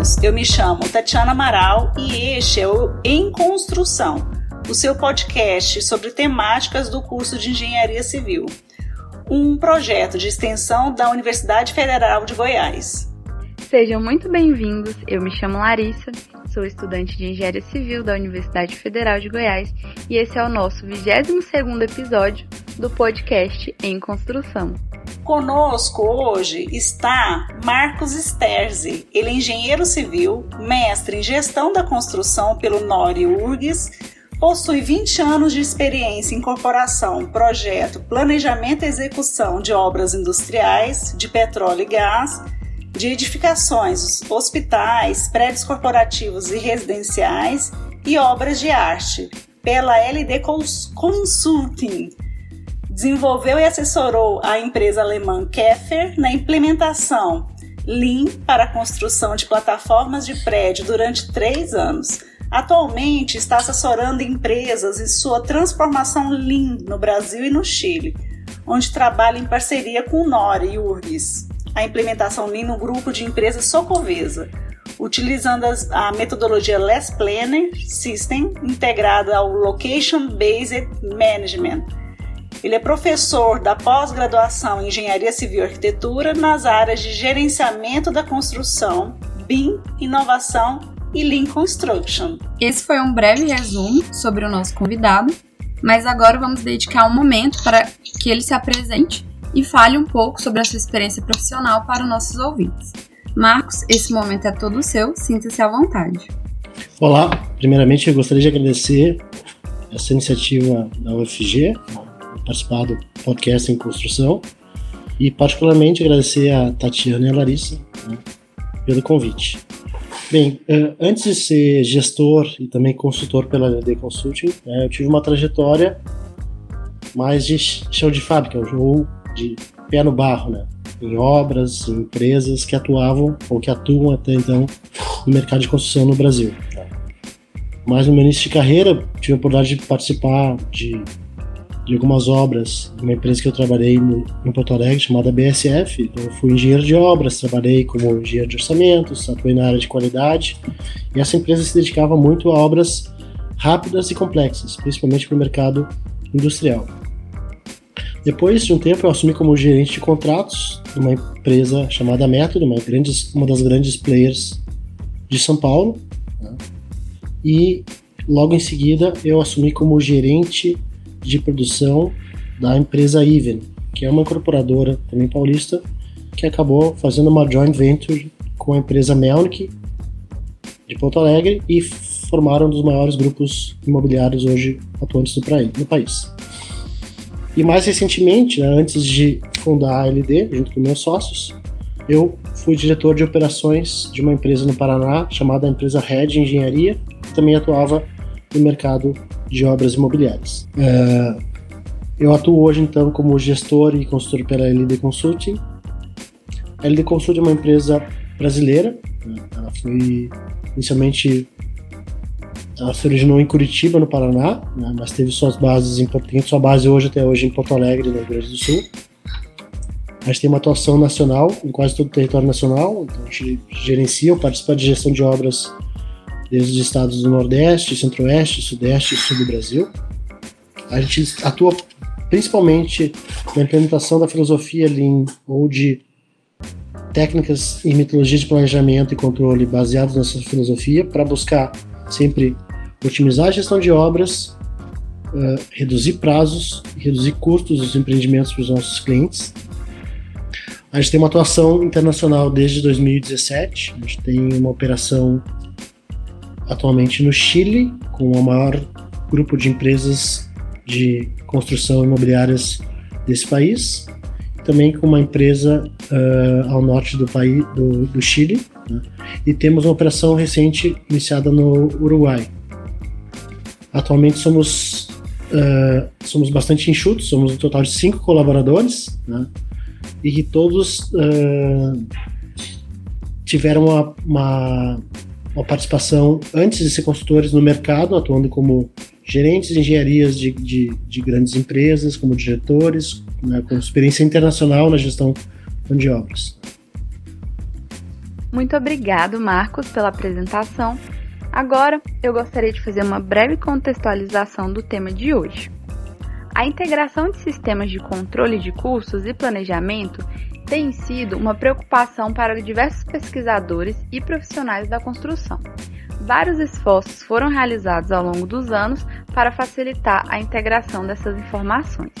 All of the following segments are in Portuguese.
bem-vindos. Eu me chamo Tatiana Amaral e este é o Em Construção, o seu podcast sobre temáticas do curso de Engenharia Civil, um projeto de extensão da Universidade Federal de Goiás. Sejam muito bem-vindos. Eu me chamo Larissa, sou estudante de Engenharia Civil da Universidade Federal de Goiás e esse é o nosso 22º episódio do podcast Em Construção. Conosco hoje está Marcos Sterzi. Ele é engenheiro civil, mestre em gestão da construção pelo Nori URGS, possui 20 anos de experiência em corporação, projeto, planejamento e execução de obras industriais, de petróleo e gás, de edificações, hospitais, prédios corporativos e residenciais e obras de arte, pela LD Consulting desenvolveu e assessorou a empresa alemã Keffer na implementação Lean para a construção de plataformas de prédio durante três anos. Atualmente está assessorando empresas em sua transformação Lean no Brasil e no Chile, onde trabalha em parceria com o Nore e URGS. A implementação Lean no grupo de empresas Socovesa, utilizando a metodologia Less Planner System integrada ao Location Based Management ele é professor da pós-graduação em Engenharia Civil e Arquitetura nas áreas de gerenciamento da construção, BIM, inovação e Lean Construction. Esse foi um breve resumo sobre o nosso convidado, mas agora vamos dedicar um momento para que ele se apresente e fale um pouco sobre a sua experiência profissional para os nossos ouvintes. Marcos, esse momento é todo seu, sinta-se à vontade. Olá, primeiramente eu gostaria de agradecer essa iniciativa da UFG, participar do podcast em construção e particularmente agradecer a Tatiana e a Larissa né, pelo convite. Bem, eh, antes de ser gestor e também consultor pela LD Consulting, né, eu tive uma trajetória mais de chão de fábrica, ou de pé no barro, né? Em obras, em empresas que atuavam ou que atuam até então no mercado de construção no Brasil. Mas no meu início de carreira, tive a oportunidade de participar de de algumas obras uma empresa que eu trabalhei em Porto Alegre, chamada BSF. Então, eu fui engenheiro de obras, trabalhei como engenheiro de orçamentos, atuei na área de qualidade. E essa empresa se dedicava muito a obras rápidas e complexas, principalmente para o mercado industrial. Depois de um tempo, eu assumi como gerente de contratos de uma empresa chamada Método, uma, grandes, uma das grandes players de São Paulo. Né? E logo em seguida, eu assumi como gerente de produção da empresa Even, que é uma incorporadora também paulista, que acabou fazendo uma joint venture com a empresa Melnick de Porto Alegre e formaram um dos maiores grupos imobiliários hoje atuantes no, país. E mais recentemente, né, antes de fundar a LD, junto com meus sócios, eu fui diretor de operações de uma empresa no Paraná chamada empresa Red Engenharia, que também atuava no mercado de obras imobiliárias. É, eu atuo hoje então como gestor e consultor pela LD Consulting. A LD Consulting é uma empresa brasileira. Né? Ela foi inicialmente ela se originou em Curitiba, no Paraná, né? mas teve suas bases em tem sua base hoje até hoje em Porto Alegre, no Rio Grande do Sul. A gente tem uma atuação nacional em quase todo o território nacional, então a gente gerencia ou participa de gestão de obras desde os estados do Nordeste, Centro-Oeste, Sudeste e Sul do Brasil. A gente atua principalmente na implementação da filosofia Lean ou de técnicas e metodologias de planejamento e controle baseadas nessa filosofia para buscar sempre otimizar a gestão de obras, uh, reduzir prazos e reduzir custos dos empreendimentos para os nossos clientes. A gente tem uma atuação internacional desde 2017, a gente tem uma operação atualmente no Chile, com o maior grupo de empresas de construção imobiliárias desse país, também com uma empresa uh, ao norte do país do, do Chile, né? e temos uma operação recente iniciada no Uruguai. Atualmente somos uh, somos bastante enxutos, somos um total de cinco colaboradores, né? e que todos uh, tiveram uma, uma uma participação antes de ser consultores no mercado, atuando como gerentes de engenharias de, de, de grandes empresas, como diretores, né, com experiência internacional na gestão de obras. Muito obrigado, Marcos, pela apresentação. Agora, eu gostaria de fazer uma breve contextualização do tema de hoje. A integração de sistemas de controle de custos e planejamento tem sido uma preocupação para diversos pesquisadores e profissionais da construção. Vários esforços foram realizados ao longo dos anos para facilitar a integração dessas informações.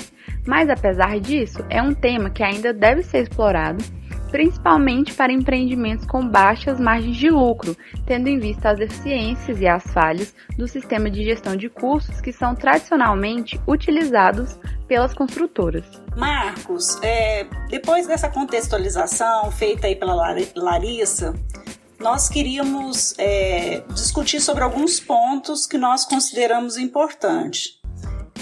Mas apesar disso, é um tema que ainda deve ser explorado principalmente para empreendimentos com baixas margens de lucro, tendo em vista as deficiências e as falhas do sistema de gestão de custos que são tradicionalmente utilizados pelas construtoras. Marcos, é, depois dessa contextualização feita aí pela Larissa, nós queríamos é, discutir sobre alguns pontos que nós consideramos importantes.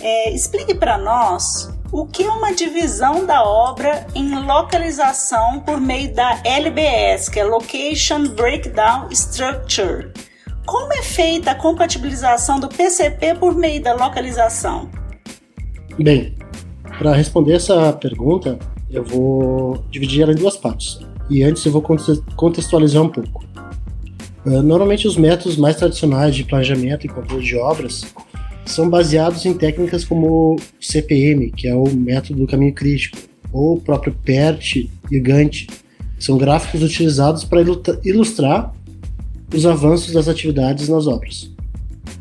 É, explique para nós o que é uma divisão da obra em localização por meio da LBS, que é Location Breakdown Structure. Como é feita a compatibilização do PCP por meio da localização? Bem, para responder essa pergunta, eu vou dividir ela em duas partes. E antes eu vou contextualizar um pouco. Ah, normalmente os métodos mais tradicionais de planejamento e controle de obras são baseados em técnicas como CPM, que é o método do caminho crítico, ou o próprio PERT e Gantt, são gráficos utilizados para ilustrar os avanços das atividades nas obras.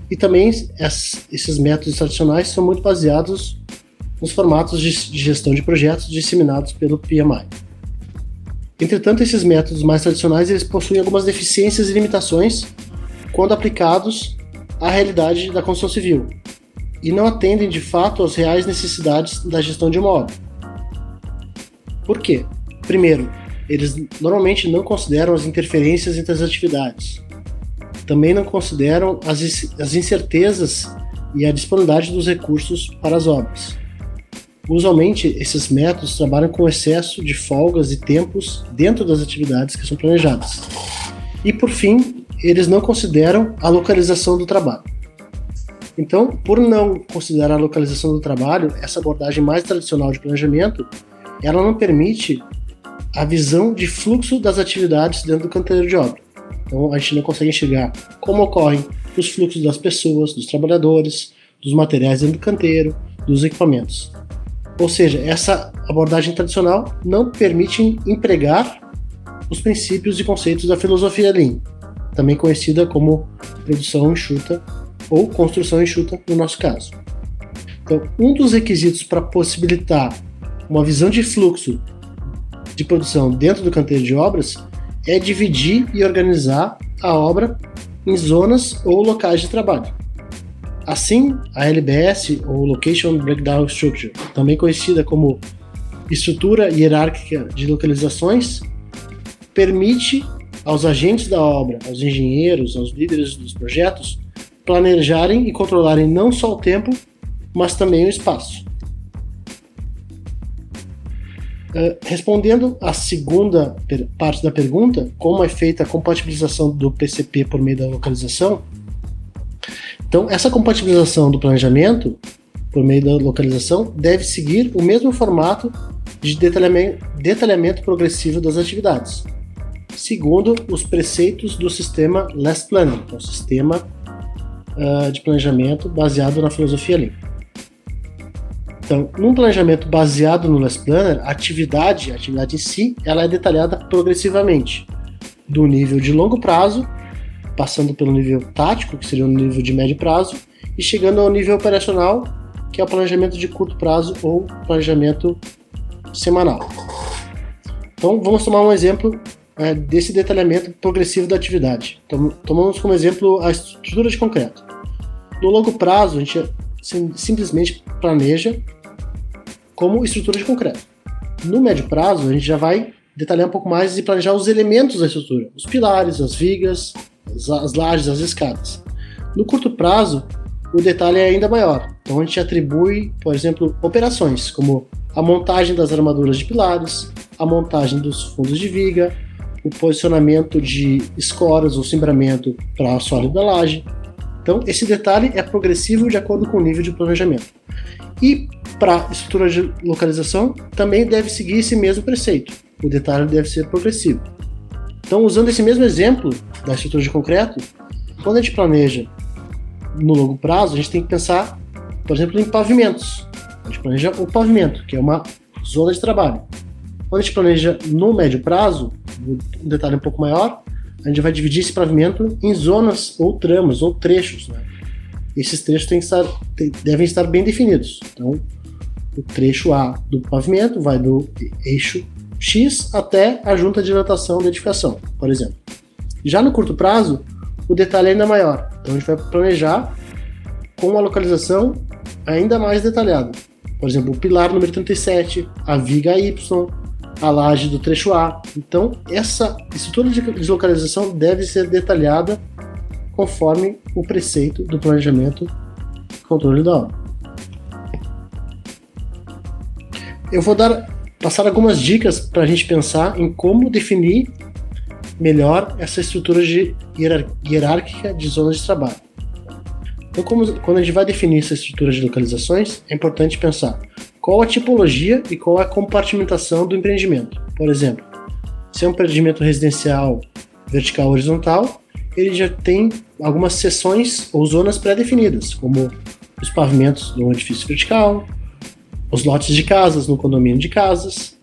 E também esses métodos tradicionais são muito baseados nos formatos de gestão de projetos disseminados pelo PMI. Entretanto, esses métodos mais tradicionais eles possuem algumas deficiências e limitações quando aplicados à realidade da construção civil e não atendem de fato às reais necessidades da gestão de obra. Por quê? Primeiro, eles normalmente não consideram as interferências entre as atividades. Também não consideram as, as incertezas e a disponibilidade dos recursos para as obras. Usualmente, esses métodos trabalham com excesso de folgas e tempos dentro das atividades que são planejadas. E por fim, eles não consideram a localização do trabalho. Então, por não considerar a localização do trabalho, essa abordagem mais tradicional de planejamento, ela não permite a visão de fluxo das atividades dentro do canteiro de obra. Então, a gente não consegue enxergar como ocorrem os fluxos das pessoas, dos trabalhadores, dos materiais dentro do canteiro, dos equipamentos. Ou seja, essa abordagem tradicional não permite empregar os princípios e conceitos da filosofia Lean, também conhecida como produção enxuta ou construção enxuta no nosso caso. Então, um dos requisitos para possibilitar uma visão de fluxo de produção dentro do canteiro de obras é dividir e organizar a obra em zonas ou locais de trabalho. Assim, a LBS, ou Location Breakdown Structure, também conhecida como estrutura hierárquica de localizações, permite aos agentes da obra, aos engenheiros, aos líderes dos projetos, planejarem e controlarem não só o tempo, mas também o espaço. Uh, respondendo à segunda parte da pergunta, como é feita a compatibilização do PCP por meio da localização, então essa compatibilização do planejamento por meio da localização deve seguir o mesmo formato de detalhamento, detalhamento progressivo das atividades, segundo os preceitos do sistema Last Planning, que é o sistema uh, de planejamento baseado na filosofia Lean. Então, num planejamento baseado no Less Planner, a atividade, a atividade em si, ela é detalhada progressivamente, do nível de longo prazo, passando pelo nível tático, que seria o nível de médio prazo, e chegando ao nível operacional, que é o planejamento de curto prazo ou planejamento semanal. Então, vamos tomar um exemplo é, desse detalhamento progressivo da atividade. Então, tomamos como exemplo a estrutura de concreto. No longo prazo, a gente sim, simplesmente planeja como estrutura de concreto. No médio prazo, a gente já vai detalhar um pouco mais e planejar os elementos da estrutura, os pilares, as vigas, as, as lajes, as escadas. No curto prazo, o detalhe é ainda maior. Então a gente atribui, por exemplo, operações como a montagem das armaduras de pilares, a montagem dos fundos de viga, o posicionamento de escoras ou cimbramento para a sólida da laje, então, esse detalhe é progressivo de acordo com o nível de planejamento. E para estrutura de localização, também deve seguir esse mesmo preceito. O detalhe deve ser progressivo. Então, usando esse mesmo exemplo da estrutura de concreto, quando a gente planeja no longo prazo, a gente tem que pensar, por exemplo, em pavimentos. A gente planeja o pavimento, que é uma zona de trabalho. Quando a gente planeja no médio prazo, um detalhe um pouco maior, a gente vai dividir esse pavimento em zonas ou tramas ou trechos. Né? Esses trechos têm que estar, devem estar bem definidos. Então, o trecho A do pavimento vai do eixo X até a junta de dilatação da edificação, por exemplo. Já no curto prazo, o detalhe é ainda maior. Então a gente vai planejar com uma localização ainda mais detalhada. Por exemplo, o pilar número 37, a viga Y, a laje do trecho A. Então, essa estrutura de localização deve ser detalhada conforme o preceito do planejamento controle da obra. Eu vou dar passar algumas dicas para a gente pensar em como definir melhor essa estrutura de hierárquica de zonas de trabalho. Então, como, quando a gente vai definir essa estrutura de localizações, é importante pensar qual a tipologia e qual a compartimentação do empreendimento. Por exemplo, se é um empreendimento residencial vertical horizontal, ele já tem algumas seções ou zonas pré-definidas, como os pavimentos do edifício vertical, os lotes de casas no condomínio de casas.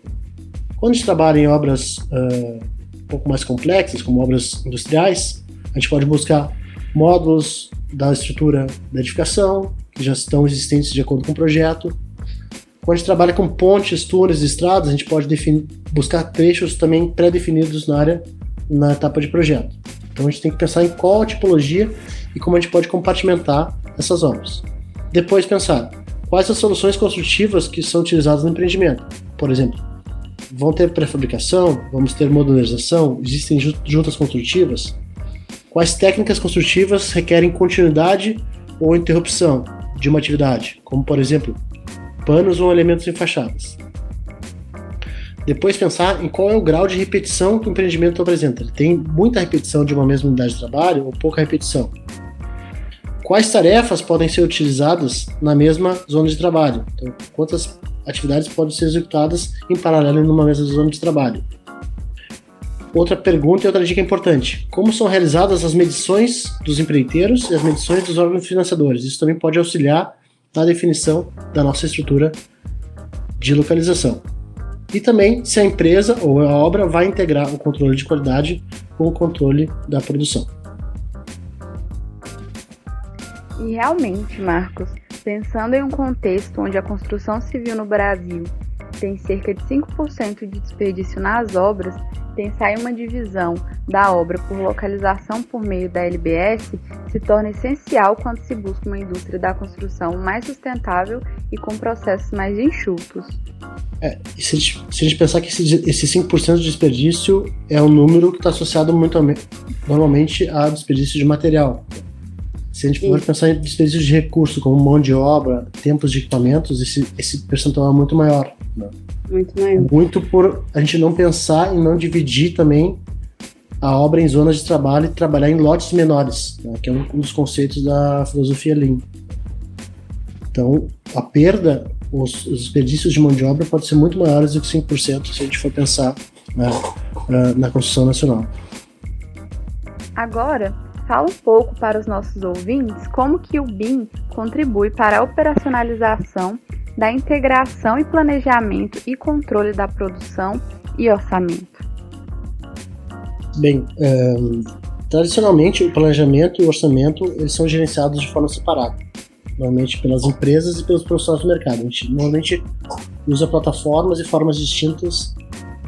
Quando a gente trabalha em obras uh, um pouco mais complexas, como obras industriais, a gente pode buscar módulos da estrutura da edificação, que já estão existentes de acordo com o projeto. Quando a gente trabalha com pontes, túneis estradas, a gente pode definir, buscar trechos também pré-definidos na área, na etapa de projeto. Então a gente tem que pensar em qual tipologia e como a gente pode compartimentar essas obras. Depois pensar quais as soluções construtivas que são utilizadas no empreendimento. Por exemplo, vão ter pré-fabricação, vamos ter modularização, existem juntas construtivas. Quais técnicas construtivas requerem continuidade ou interrupção de uma atividade, como por exemplo, panos ou elementos em fachadas. Depois pensar em qual é o grau de repetição que o empreendimento apresenta. Ele tem muita repetição de uma mesma unidade de trabalho ou pouca repetição. Quais tarefas podem ser utilizadas na mesma zona de trabalho? Então, quantas atividades podem ser executadas em paralelo em uma mesma zona de trabalho? Outra pergunta e outra dica importante: como são realizadas as medições dos empreiteiros e as medições dos órgãos financiadores? Isso também pode auxiliar na definição da nossa estrutura de localização e também se a empresa ou a obra vai integrar o controle de qualidade com o controle da produção. E realmente, Marcos, pensando em um contexto onde a construção civil no Brasil tem cerca de 5% de desperdício nas obras, pensar em uma divisão da obra por localização por meio da LBS se torna essencial quando se busca uma indústria da construção mais sustentável e com processos mais enxutos. É, se, a gente, se a gente pensar que esse, esse 5% de desperdício é um número que está associado muito, normalmente a desperdício de material. Se a gente for pensar em desperdício de recursos, como mão de obra, tempos de equipamentos, esse, esse percentual é muito maior. Né? Muito maior. Muito por a gente não pensar e não dividir também a obra em zonas de trabalho e trabalhar em lotes menores, né? que é um, dos conceitos da filosofia Lean. Então, a perda os, os desperdícios de mão de obra podem ser muito maiores do que 5% se a gente for pensar né, na construção nacional. Agora, fala um pouco para os nossos ouvintes como que o BIM contribui para a operacionalização da integração e planejamento e controle da produção e orçamento. Bem, um, tradicionalmente o planejamento e o orçamento eles são gerenciados de forma separada normalmente pelas empresas e pelos profissionais do mercado. A gente normalmente usa plataformas e formas distintas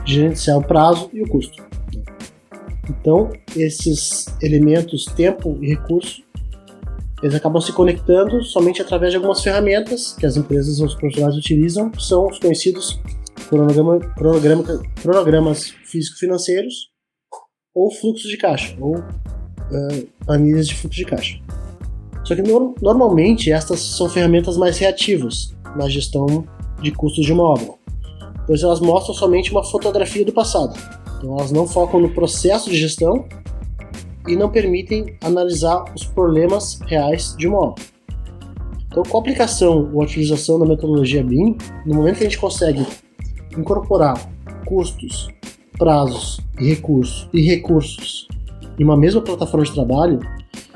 de gerenciar o prazo e o custo. Então, esses elementos, tempo e recurso, eles acabam se conectando somente através de algumas ferramentas que as empresas ou os profissionais utilizam, que são os conhecidos cronograma, cronograma, cronogramas físico-financeiros ou fluxos de caixa, ou uh, planilhas de fluxo de caixa. Só que no, normalmente estas são ferramentas mais reativas na gestão de custos de uma obra, pois elas mostram somente uma fotografia do passado. Então elas não focam no processo de gestão e não permitem analisar os problemas reais de uma obra. Então, com a aplicação ou utilização da metodologia BIM, no momento que a gente consegue incorporar custos, prazos e recursos e recursos em uma mesma plataforma de trabalho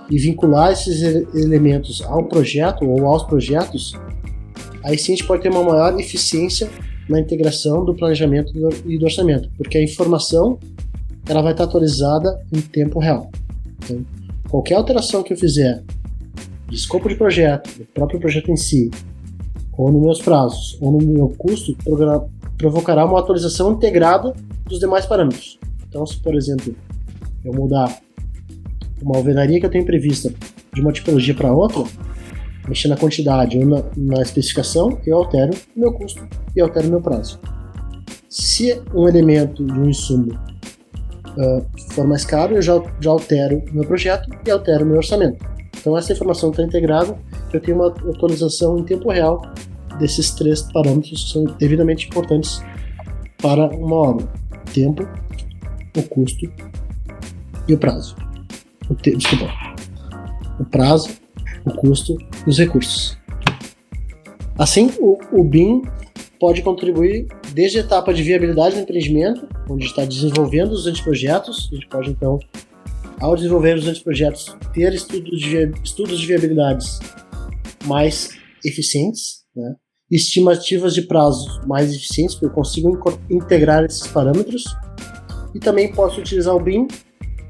e vincular esses elementos ao projeto ou aos projetos, aí sim a gente pode ter uma maior eficiência na integração do planejamento e do orçamento, porque a informação ela vai estar atualizada em tempo real. Então, qualquer alteração que eu fizer de escopo de projeto, do próprio projeto em si, ou nos meus prazos, ou no meu custo, provocará uma atualização integrada dos demais parâmetros. Então, se por exemplo eu mudar uma alvenaria que eu tenho prevista de uma tipologia para outra, mexer na quantidade ou na, na, especificação, eu altero o meu custo e altero o meu prazo. Se um elemento de um insumo uh, for mais caro, eu já, já altero o meu projeto e altero o meu orçamento. Então essa informação está integrada, eu tenho uma atualização em tempo real desses três parâmetros que são devidamente importantes para uma obra: tempo, o custo e o prazo. O te... Desculpa. O prazo, o custo e os recursos. Assim, o, o BIM pode contribuir desde a etapa de viabilidade do empreendimento, onde está desenvolvendo os anteprojetos, a gente pode então, ao desenvolver os anteprojetos, ter estudos de, estudos de viabilidades mais eficientes, né? estimativas de prazos mais eficientes, porque eu consigo integrar esses parâmetros, e também posso utilizar o BIM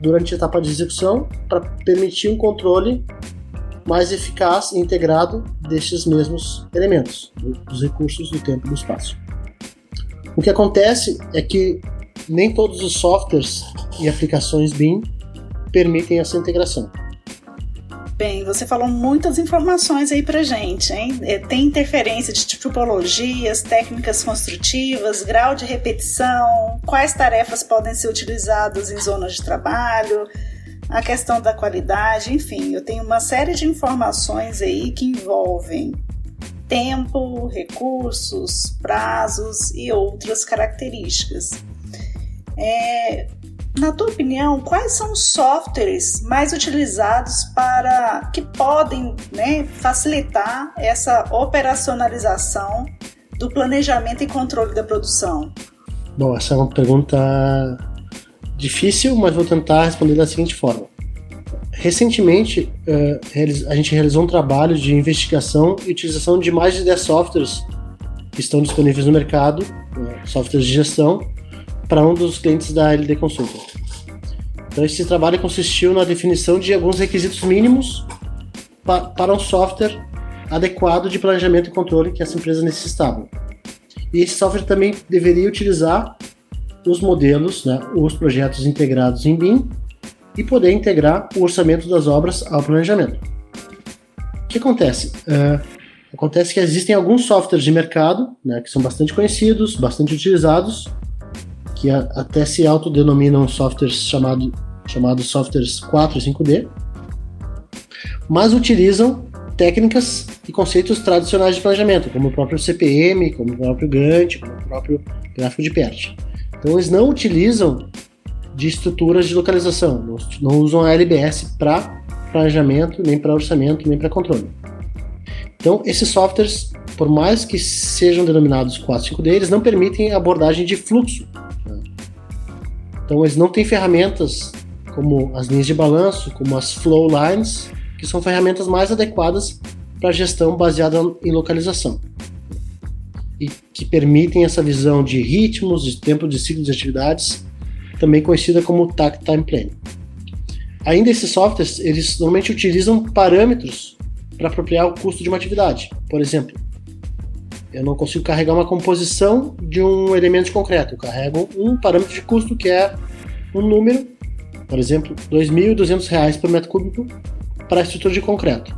durante a etapa de execução para permitir um controle mais eficaz e integrado destes mesmos elementos, dos recursos do tempo e do espaço. O que acontece é que nem todos os softwares e aplicações BIM permitem essa integração. Bem, você falou muitas informações aí pra gente, hein? É, tem interferência de tipologias, técnicas construtivas, grau de repetição, quais tarefas podem ser utilizadas em zonas de trabalho, a questão da qualidade, enfim, eu tenho uma série de informações aí que envolvem tempo, recursos, prazos e outras características. É, na tua opinião, quais são os softwares mais utilizados para que podem né, facilitar essa operacionalização do planejamento e controle da produção? Bom, essa é uma pergunta difícil, mas vou tentar responder da seguinte forma. Recentemente, eh, a gente realizou um trabalho de investigação e utilização de mais de 10 softwares que estão disponíveis no mercado, eh, softwares de gestão, para um dos clientes da LD Consulta. Então, esse trabalho consistiu na definição de alguns requisitos mínimos pa para um software adequado de planejamento e controle que essa empresa necessitava. E esse software também deveria utilizar os modelos, né, os projetos integrados em BIM e poder integrar o orçamento das obras ao planejamento. O que acontece? Uh, acontece que existem alguns softwares de mercado né, que são bastante conhecidos, bastante utilizados, que a, até se autodenominam softwares chamado, chamados softwares 4 e 5D, mas utilizam técnicas e conceitos tradicionais de planejamento, como o próprio CPM, como o próprio Gantt, como o próprio gráfico de PERT. Então eles não utilizam de estruturas de localização, não, não usam a LBS para planejamento, nem para orçamento, nem para controle. Então esses softwares, por mais que sejam denominados 4 5D, eles não permitem abordagem de fluxo então eles não têm ferramentas como as linhas de balanço, como as flow lines, que são ferramentas mais adequadas para gestão baseada em localização. E que permitem essa visão de ritmos, de tempo de ciclo de atividades, também conhecida como Takt Time Planning. Ainda esses softwares, eles normalmente utilizam parâmetros para apropriar o custo de uma atividade. Por exemplo, eu não consigo carregar uma composição de um elemento concreto. Eu carrego um parâmetro de custo que é um número, por exemplo, R$ 2.200 por metro cúbico para a estrutura de concreto.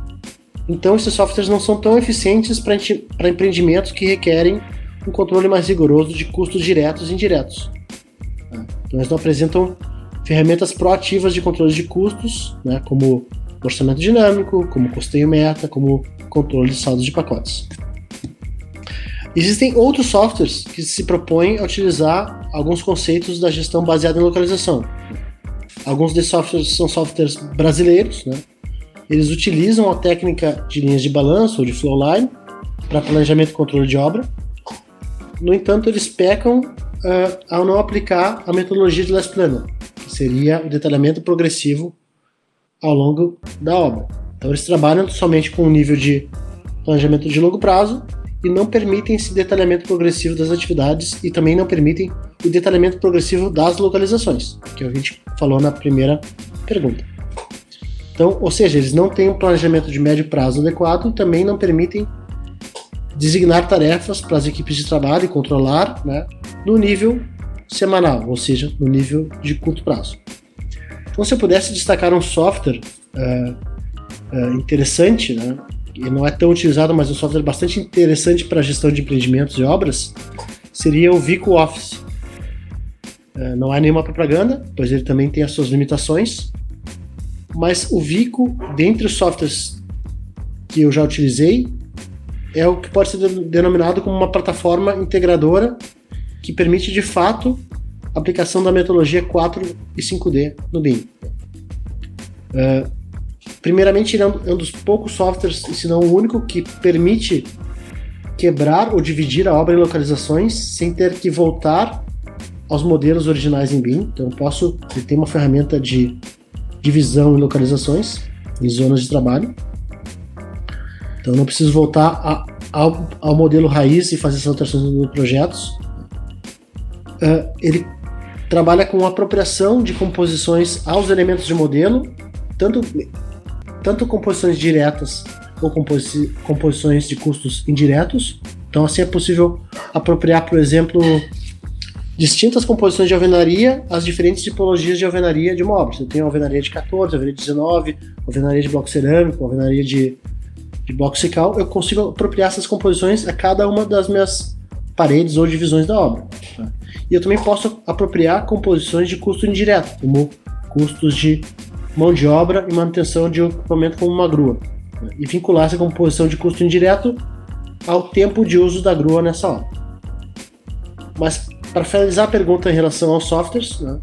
Então, esses softwares não são tão eficientes para empreendimentos que requerem um controle mais rigoroso de custos diretos e indiretos. Então, eles não apresentam ferramentas proativas de controle de custos, né, como orçamento dinâmico, como custeio meta, como controle de saldos de pacotes. Existem outros softwares que se propõem a utilizar alguns conceitos da gestão baseada em localização. Alguns desses softwares são softwares brasileiros, né? Eles utilizam a técnica de linhas de balanço ou de flowline para planejamento e controle de obra. No entanto, eles pecam uh, ao não aplicar a metodologia de Last Planner, que seria o detalhamento progressivo ao longo da obra. Então eles trabalham somente com o nível de planejamento de longo prazo e não permitem esse detalhamento progressivo das atividades e também não permitem o detalhamento progressivo das localizações, que a gente falou na primeira pergunta. Então, ou seja, eles não têm um planejamento de médio prazo adequado e também não permitem designar tarefas para as equipes de trabalho e controlar né, no nível semanal, ou seja, no nível de curto prazo. Então, se eu pudesse destacar um software uh, uh, interessante, né, e não é tão utilizado, mas um software bastante interessante para gestão de empreendimentos e obras, seria o Vico Office. Uh, não é nenhuma propaganda, pois ele também tem as suas limitações, mas o Vico, dentre os softwares que eu já utilizei, é o que pode ser denominado como uma plataforma integradora que permite de fato a aplicação da metodologia 4 e 5D no BIM. Uh, primeiramente, ele é um dos poucos softwares, se não o único, que permite quebrar ou dividir a obra em localizações sem ter que voltar aos modelos originais em BIM. Então, eu posso, tem uma ferramenta de divisão em localizações, em zonas de trabalho. Então não preciso voltar a, ao, ao, modelo raiz e fazer essas alterações nos projetos. Uh, ele trabalha com apropriação de composições aos elementos de modelo, tanto, tanto composições diretas ou composi composições de custos indiretos. Então assim é possível apropriar, por exemplo, distintas composições de alvenaria às diferentes tipologias de alvenaria de obra. Você tem alvenaria de 14, alvenaria de 19, alvenaria de bloco cerâmico, alvenaria de, de bloco secal. Eu consigo apropriar essas composições a cada uma das minhas paredes ou divisões da obra. E eu também posso apropriar composições de custo indireto, como custos de mão de obra e manutenção de equipamento como uma grua. E vincular essa composição de custo indireto ao tempo de uso da grua nessa obra. Mas para finalizar a pergunta em relação aos softwares, né,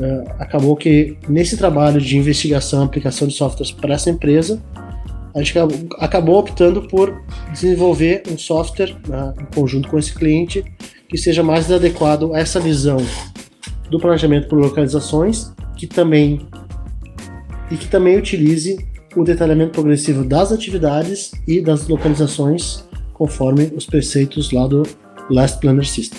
uh, acabou que nesse trabalho de investigação e aplicação de softwares para essa empresa, a gente acabou optando por desenvolver um software né, em conjunto com esse cliente que seja mais adequado a essa visão do planejamento por localizações, que também e que também utilize o detalhamento progressivo das atividades e das localizações conforme os preceitos lá do Last Planner System.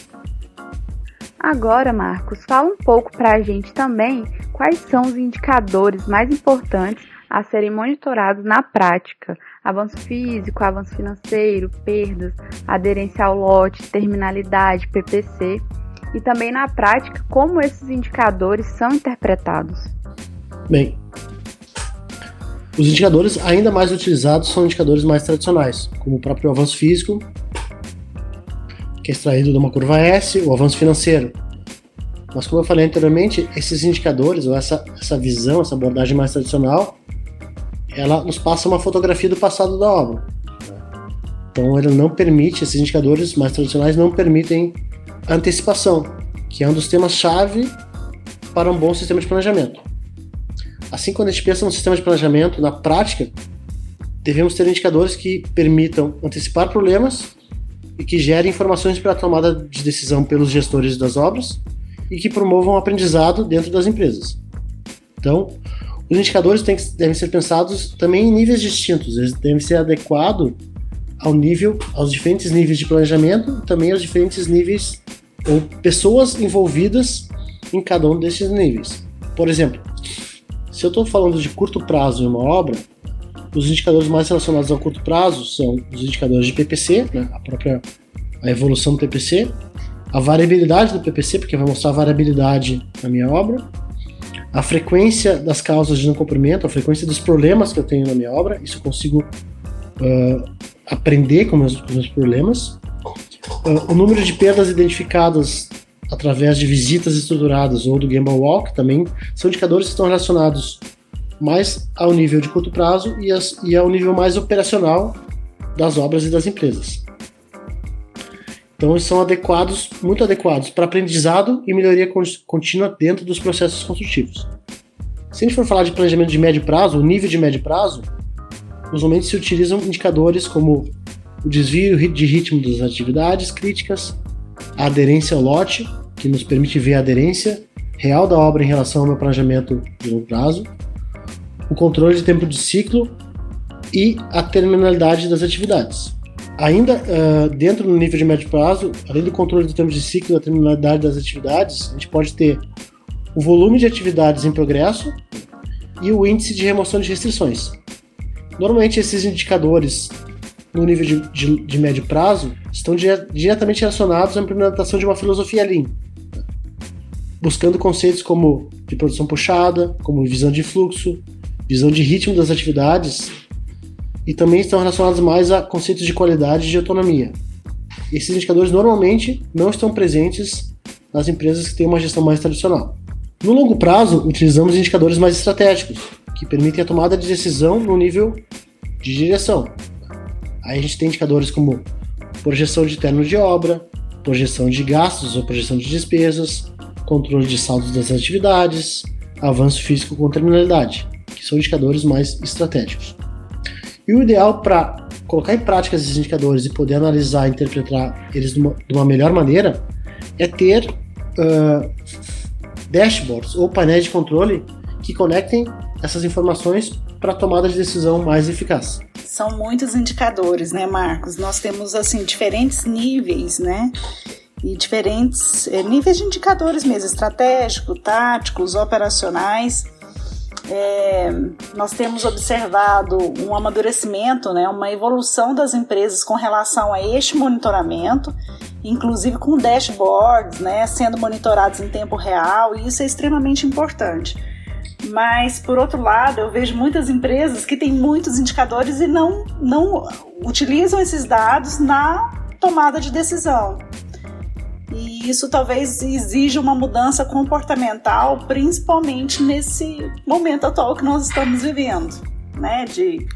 Agora, Marcos, fala um pouco para a gente também quais são os indicadores mais importantes a serem monitorados na prática. Avanço físico, avanço financeiro, perdas, aderência ao lote, terminalidade, PPC. E também na prática, como esses indicadores são interpretados. Bem, os indicadores ainda mais utilizados são indicadores mais tradicionais, como o próprio avanço físico, que é extraído de uma curva S, o avanço financeiro. Mas como eu falei anteriormente, esses indicadores, ou essa, essa visão, essa abordagem mais tradicional, ela nos passa uma fotografia do passado da obra. Então ele não permite, esses indicadores mais tradicionais não permitem antecipação, que é um dos temas-chave para um bom sistema de planejamento. Assim, quando a gente pensa no sistema de planejamento, na prática, devemos ter indicadores que permitam antecipar problemas e que gere informações para a tomada de decisão pelos gestores das obras e que promovam aprendizado dentro das empresas. Então, os indicadores têm que, devem ser pensados também em níveis distintos, eles devem ser adequados ao nível, aos diferentes níveis de planejamento, também aos diferentes níveis ou pessoas envolvidas em cada um desses níveis. Por exemplo, se eu estou falando de curto prazo em uma obra, os indicadores mais relacionados ao curto prazo são os indicadores de PPC, né, a própria a evolução do PPC, a variabilidade do PPC, porque vai mostrar a variabilidade na minha obra, a frequência das causas de não cumprimento, a frequência dos problemas que eu tenho na minha obra, isso eu consigo uh, aprender com, meus, com meus problemas, uh, o número de perdas identificadas através de visitas estruturadas ou do Gamble Walk também são indicadores que estão relacionados mais ao nível de curto prazo e, as, e ao nível mais operacional das obras e das empresas. Então, eles são adequados, muito adequados para aprendizado e melhoria contínua dentro dos processos construtivos. Se a gente for falar de planejamento de médio prazo, o nível de médio prazo, usualmente se utilizam indicadores como o desvio de ritmo das atividades críticas, a aderência ao lote, que nos permite ver a aderência real da obra em relação ao meu planejamento de longo prazo, o controle de tempo de ciclo e a terminalidade das atividades. Ainda uh, dentro do nível de médio prazo, além do controle do tempo de ciclo e da terminalidade das atividades, a gente pode ter o volume de atividades em progresso e o índice de remoção de restrições. Normalmente, esses indicadores no nível de, de, de médio prazo estão diretamente relacionados à implementação de uma filosofia Lean, buscando conceitos como de produção puxada, como visão de fluxo, visão de ritmo das atividades e também estão relacionados mais a conceitos de qualidade e de autonomia. Esses indicadores normalmente não estão presentes nas empresas que têm uma gestão mais tradicional. No longo prazo, utilizamos indicadores mais estratégicos, que permitem a tomada de decisão no nível de direção. Aí a gente tem indicadores como projeção de termo de obra, projeção de gastos ou projeção de despesas, controle de saldos das atividades, avanço físico com terminalidade, que são indicadores mais estratégicos. E o ideal para colocar em prática esses indicadores e poder analisar e interpretar eles de uma, de uma melhor maneira é ter uh, dashboards ou painéis de controle que conectem essas informações para tomada de decisão mais eficaz. São muitos indicadores, né, Marcos? Nós temos assim diferentes níveis, né? E diferentes é, níveis de indicadores mesmo, estratégico, táticos, operacionais é, nós temos observado um amadurecimento, né, uma evolução das empresas com relação a este monitoramento, inclusive com dashboards né, sendo monitorados em tempo real, e isso é extremamente importante. Mas, por outro lado, eu vejo muitas empresas que têm muitos indicadores e não, não utilizam esses dados na tomada de decisão. E isso talvez exija uma mudança comportamental, principalmente nesse momento atual que nós estamos vivendo, né? De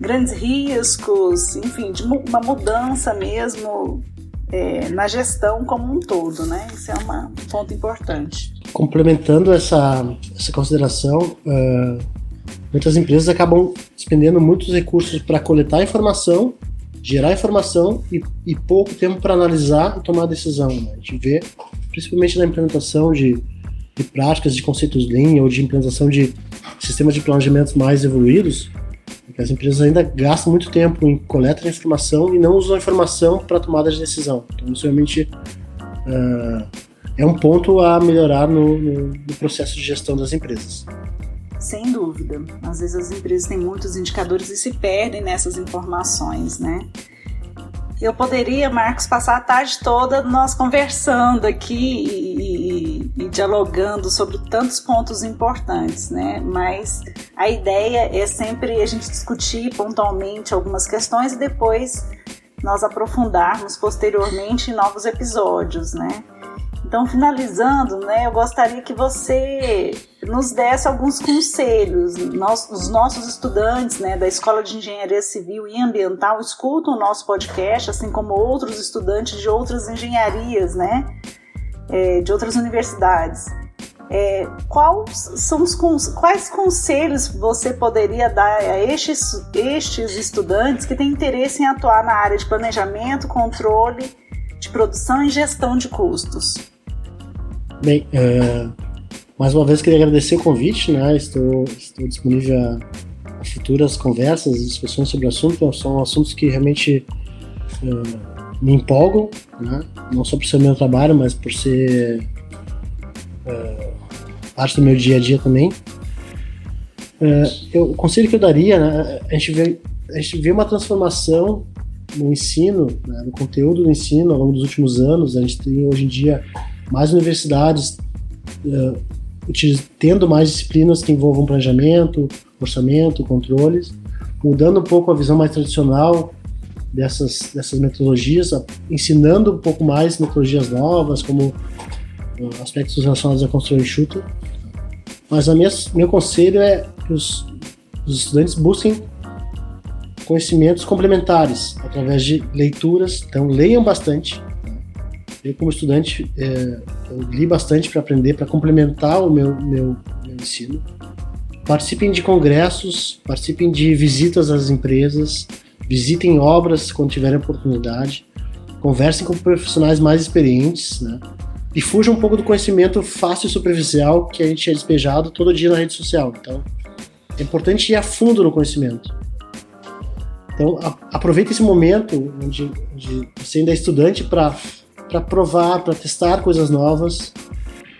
grandes riscos, enfim, de uma mudança mesmo é, na gestão como um todo, né? Isso é um ponto importante. Complementando essa, essa consideração, uh, muitas empresas acabam despendendo muitos recursos para coletar informação gerar informação e, e pouco tempo para analisar e tomar decisão. Né? A gente vê, principalmente na implementação de, de práticas de conceitos Lean ou de implementação de sistemas de planejamento mais evoluídos, que as empresas ainda gastam muito tempo em coleta de informação e não usam a informação para tomada de decisão. Então, isso realmente uh, é um ponto a melhorar no, no, no processo de gestão das empresas. Sem dúvida. Às vezes as empresas têm muitos indicadores e se perdem nessas informações, né? Eu poderia, Marcos, passar a tarde toda nós conversando aqui e, e, e, dialogando sobre tantos pontos importantes, né? Mas a ideia é sempre a gente discutir pontualmente algumas questões e depois nós aprofundarmos posteriormente em novos episódios, né? Então, finalizando, né, eu gostaria que você nos desse alguns conselhos. Nós, os nossos estudantes né, da Escola de Engenharia Civil e Ambiental escutam o nosso podcast, assim como outros estudantes de outras engenharias, né, é, de outras universidades. É, quais são os quais conselhos você poderia dar a estes, estes estudantes que têm interesse em atuar na área de planejamento, controle de produção e gestão de custos? Bem, é, mais uma vez queria agradecer o convite, né? Estou, estou disponível a, a futuras conversas discussões sobre o assunto. São assuntos que realmente é, me empolgam, né? Não só por ser meu trabalho, mas por ser é, parte do meu dia a dia também. Eu, o conselho que eu daria, né? A gente vê, a gente vê uma transformação no ensino, né, no conteúdo do ensino ao longo dos últimos anos. A gente tem hoje em dia mais universidades uh, tendo mais disciplinas que envolvam planejamento, orçamento, controles, mudando um pouco a visão mais tradicional dessas, dessas metodologias, ensinando um pouco mais metodologias novas, como uh, aspectos relacionados à construção enxuta. Mas a minha, meu conselho é que os, os estudantes busquem conhecimentos complementares através de leituras, então leiam bastante, eu, como estudante, é, eu li bastante para aprender, para complementar o meu, meu, meu ensino. Participem de congressos, participem de visitas às empresas, visitem obras quando tiverem oportunidade, conversem com profissionais mais experientes, né? E fujam um pouco do conhecimento fácil e superficial que a gente é despejado todo dia na rede social. Então, é importante ir a fundo no conhecimento. Então, aproveite esse momento onde, onde você ainda é estudante para provar, para testar coisas novas.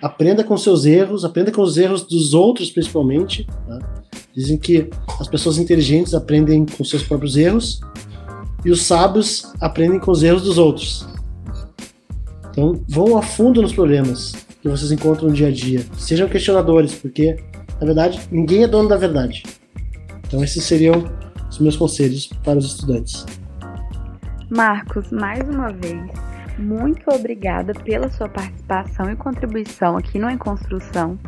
Aprenda com seus erros, aprenda com os erros dos outros, principalmente. Né? Dizem que as pessoas inteligentes aprendem com seus próprios erros e os sábios aprendem com os erros dos outros. Então, vão a fundo nos problemas que vocês encontram no dia a dia. Sejam questionadores, porque, na verdade, ninguém é dono da verdade. Então, esses seriam os meus conselhos para os estudantes. Marcos, mais uma vez, muito obrigada pela sua participação e contribuição aqui no Em Construção.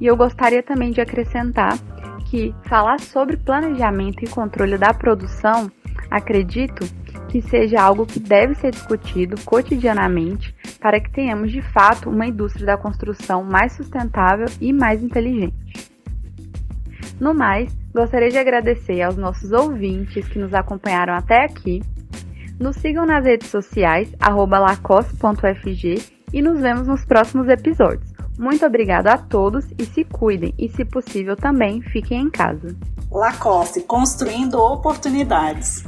E eu gostaria também de acrescentar que falar sobre planejamento e controle da produção, acredito que seja algo que deve ser discutido cotidianamente para que tenhamos de fato uma indústria da construção mais sustentável e mais inteligente. No mais, gostaria de agradecer aos nossos ouvintes que nos acompanharam até aqui. Nos sigam nas redes sociais, lacoste.fg e nos vemos nos próximos episódios. Muito obrigado a todos e se cuidem e, se possível, também fiquem em casa. Lacoste, construindo oportunidades.